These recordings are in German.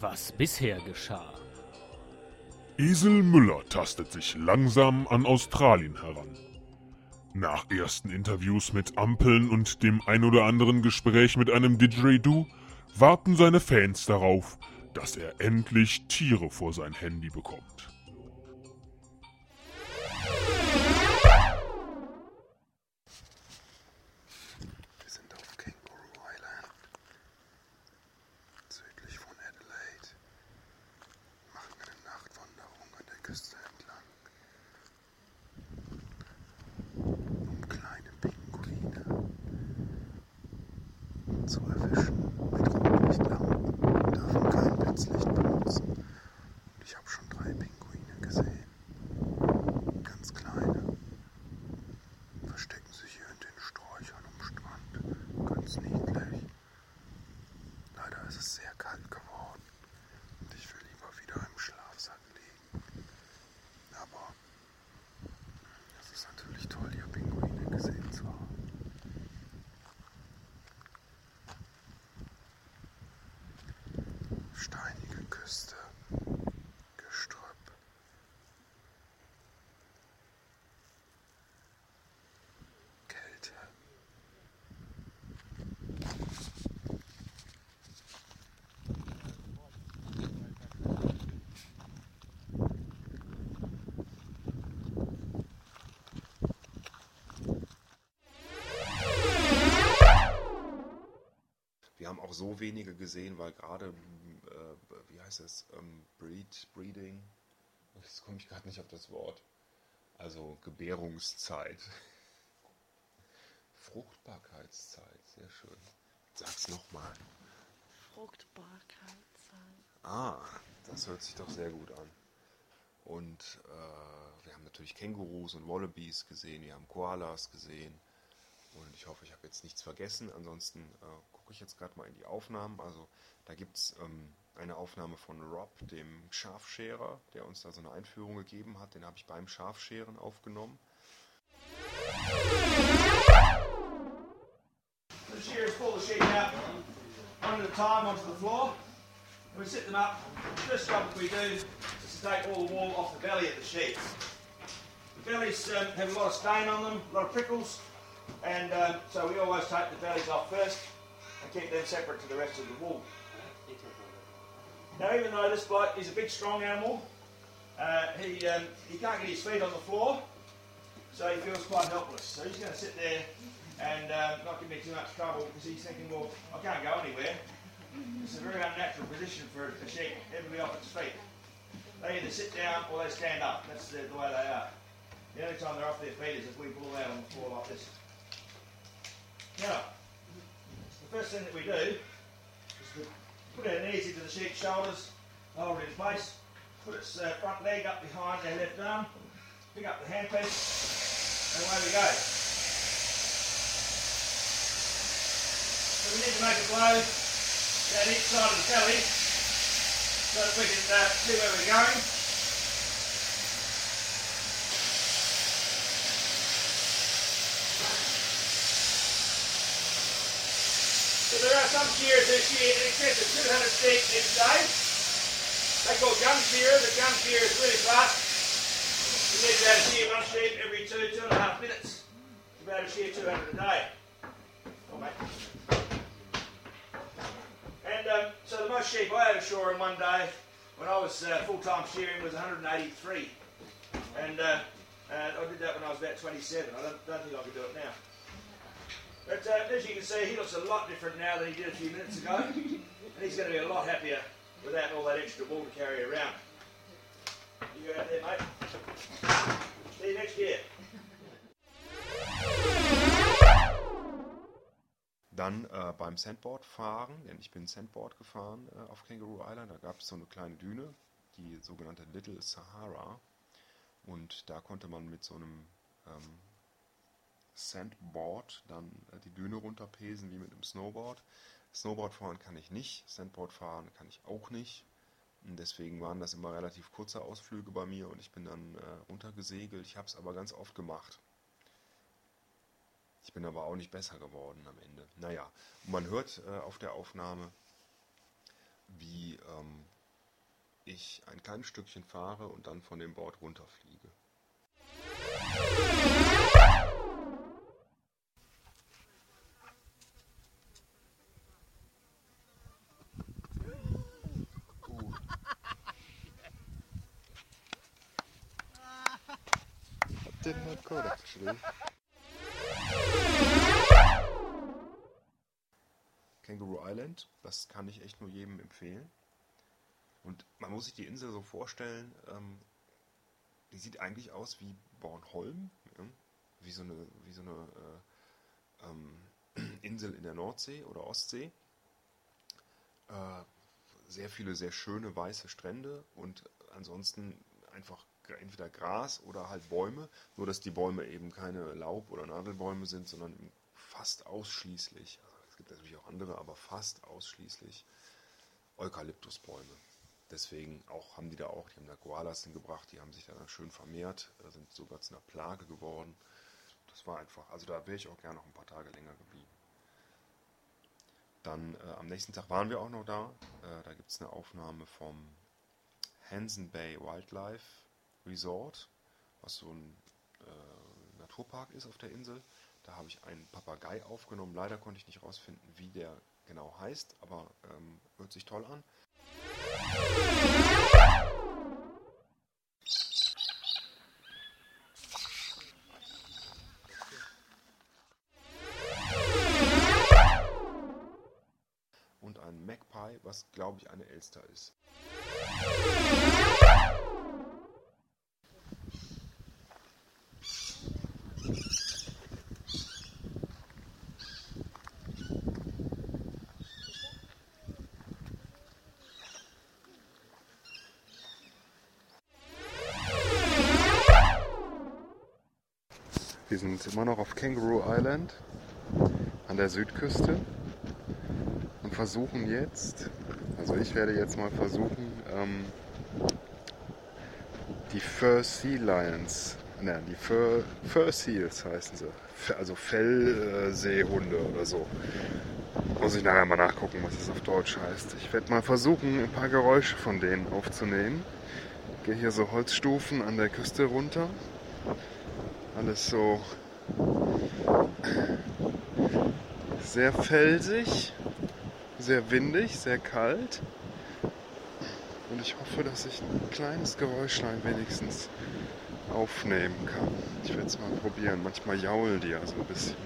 was bisher geschah. Esel Müller tastet sich langsam an Australien heran. Nach ersten Interviews mit Ampeln und dem ein oder anderen Gespräch mit einem Didgeridoo warten seine Fans darauf, dass er endlich Tiere vor sein Handy bekommt. Wir sind auf Kangaroo Island, südlich von Adelaide. Machen eine Nachtwanderung an der Küste entlang, um kleine Pinguine zu erwischen mit Rotlichtlampen. Dürfen kein Blitzlicht benutzen. Und ich habe schon drei Pinguine gesehen. Ganz kleine. Verstecken sich hier in den Sträuchern am Strand. Ganz niedlich. Leider ist es sehr kalt geworden. Und ich will lieber wieder im Schlafsack liegen. Aber es ist natürlich toll, hier Pinguine gesehen zu haben. Steinige Küste, Gestrüpp. Kälte. Wir haben auch so wenige gesehen, weil gerade, heißt es, ähm, Breed, Breeding, jetzt komme ich gerade nicht auf das Wort, also Gebärungszeit, Fruchtbarkeitszeit, sehr schön. Sag's nochmal. Fruchtbarkeit Ah, das hört sich doch sehr gut an. Und äh, wir haben natürlich Kängurus und Wallabies gesehen, wir haben Koalas gesehen. Und ich hoffe, ich habe jetzt nichts vergessen. Ansonsten äh, gucke ich jetzt gerade mal in die Aufnahmen. Also da gibt es ähm, eine Aufnahme von Rob, dem Schafscherer, der uns da so eine Einführung gegeben hat. Den habe ich beim Schafscheren aufgenommen. The shearers pull the sheep out at a time onto the floor. We sit them up. The first job we do is to take all the wool off the belly of the sheep. The bellies um, have a lot of stain on them, a lot of prickles, and um, so we always take the bellies off first and keep them separate to the rest of the wool. Now, even though this bloke is a big, strong animal, uh, he, um, he can't get his feet on the floor, so he feels quite helpless. So he's going to sit there and um, not give me too much trouble because he's thinking, well, I can't go anywhere. It's a very unnatural position for a sheep be off its feet. They either sit down or they stand up. That's the, the way they are. The only time they're off their feet is if we pull out on the floor like this. Now, the first thing that we do is to put our knees into the sheep's shoulders, hold it in place, put its uh, front leg up behind their left arm, pick up the handpiece, and away we go. So we need to make a blow down each side of the belly. So that we can uh, see where we're going. So there are some shears that shear in excess of 200 sheep each day. They call gun shearer. The gun shearer is really fast. You need to shear one sheep every two, two and a half minutes. To be able to shear 200 a day. And um, so the most sheep I ever shore in one day when I was uh, full-time shearing was 183. And uh, uh, I did that when I was about 27. I don't, don't think I could do it now. But uh, as you can see, he looks a lot different now than he did a few minutes ago. and he's going to be a lot happier without all that extra wool to carry around. You go out there, mate. See you next year. Dann äh, beim Sandboard fahren, denn ich bin Sandboard gefahren äh, auf Kangaroo Island. Da gab es so eine kleine Düne, die sogenannte Little Sahara. Und da konnte man mit so einem ähm, Sandboard dann äh, die Düne runterpesen wie mit einem Snowboard. Snowboard fahren kann ich nicht, Sandboard fahren kann ich auch nicht. Und deswegen waren das immer relativ kurze Ausflüge bei mir und ich bin dann äh, runtergesegelt. Ich habe es aber ganz oft gemacht. Ich bin aber auch nicht besser geworden am Ende. Naja, und man hört äh, auf der Aufnahme, wie ähm, ich ein kleines Stückchen fahre und dann von dem Board runterfliege. Did not good actually. Kangaroo Island, das kann ich echt nur jedem empfehlen. Und man muss sich die Insel so vorstellen, ähm, die sieht eigentlich aus wie Bornholm, ja? wie so eine, wie so eine äh, ähm, Insel in der Nordsee oder Ostsee. Äh, sehr viele sehr schöne weiße Strände und ansonsten einfach entweder Gras oder halt Bäume, nur dass die Bäume eben keine Laub- oder Nadelbäume sind, sondern fast ausschließlich, also es gibt natürlich auch andere, aber fast ausschließlich Eukalyptusbäume. Deswegen auch haben die da auch, die haben da Koalas hingebracht, die haben sich da schön vermehrt, sind sogar zu einer Plage geworden. Das war einfach, also da wäre ich auch gerne noch ein paar Tage länger geblieben. Dann äh, am nächsten Tag waren wir auch noch da. Äh, da gibt es eine Aufnahme vom Hansen Bay Wildlife Resort, was so ein äh, Naturpark ist auf der Insel. Da habe ich einen Papagei aufgenommen. Leider konnte ich nicht rausfinden, wie der genau heißt, aber ähm, hört sich toll an. Und ein Magpie, was glaube ich eine Elster ist. Wir sind immer noch auf Kangaroo Island an der Südküste und versuchen jetzt, also ich werde jetzt mal versuchen, ähm, die Fur Sea Lions, nein, die Fur, Fur Seals heißen sie, also Fellseehunde oder so. Muss ich nachher mal nachgucken, was es auf Deutsch heißt. Ich werde mal versuchen, ein paar Geräusche von denen aufzunehmen. Gehe hier so Holzstufen an der Küste runter alles so sehr felsig, sehr windig, sehr kalt. Und ich hoffe, dass ich ein kleines Geräuschlein wenigstens aufnehmen kann. Ich werde es mal probieren. Manchmal jaulen die ja so ein bisschen.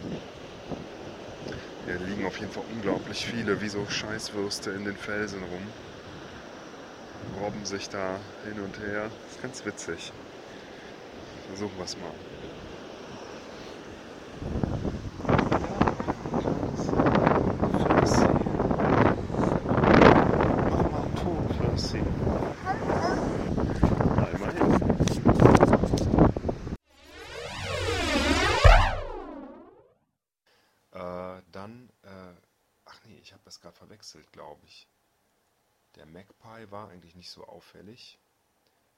Hier liegen auf jeden Fall unglaublich viele, wie so Scheißwürste in den Felsen rum. Robben sich da hin und her. Das ist ganz witzig. Versuchen wir es mal. Das gerade verwechselt, glaube ich. Der Magpie war eigentlich nicht so auffällig.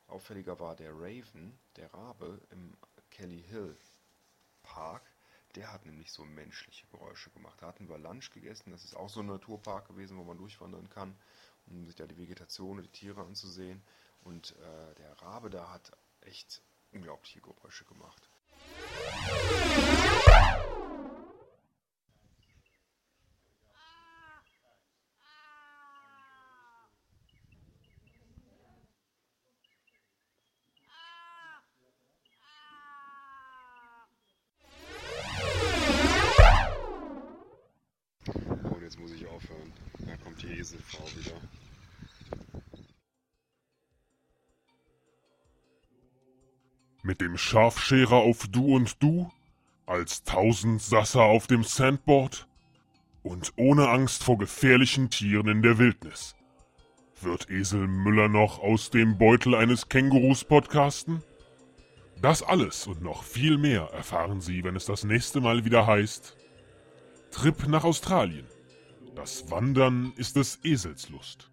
Auffälliger war der Raven, der Rabe im Kelly Hill Park. Der hat nämlich so menschliche Geräusche gemacht. Da hatten wir Lunch gegessen. Das ist auch so ein Naturpark gewesen, wo man durchwandern kann, um sich da die Vegetation und die Tiere anzusehen. Und äh, der Rabe da hat echt unglaubliche Geräusche gemacht. Die Eselfrau wieder. Mit dem Scharfscherer auf Du und Du, als Tausendsasser auf dem Sandboard und ohne Angst vor gefährlichen Tieren in der Wildnis. Wird Esel Müller noch aus dem Beutel eines Kängurus podcasten? Das alles und noch viel mehr erfahren Sie, wenn es das nächste Mal wieder heißt Trip nach Australien. Das Wandern ist des Esels Lust.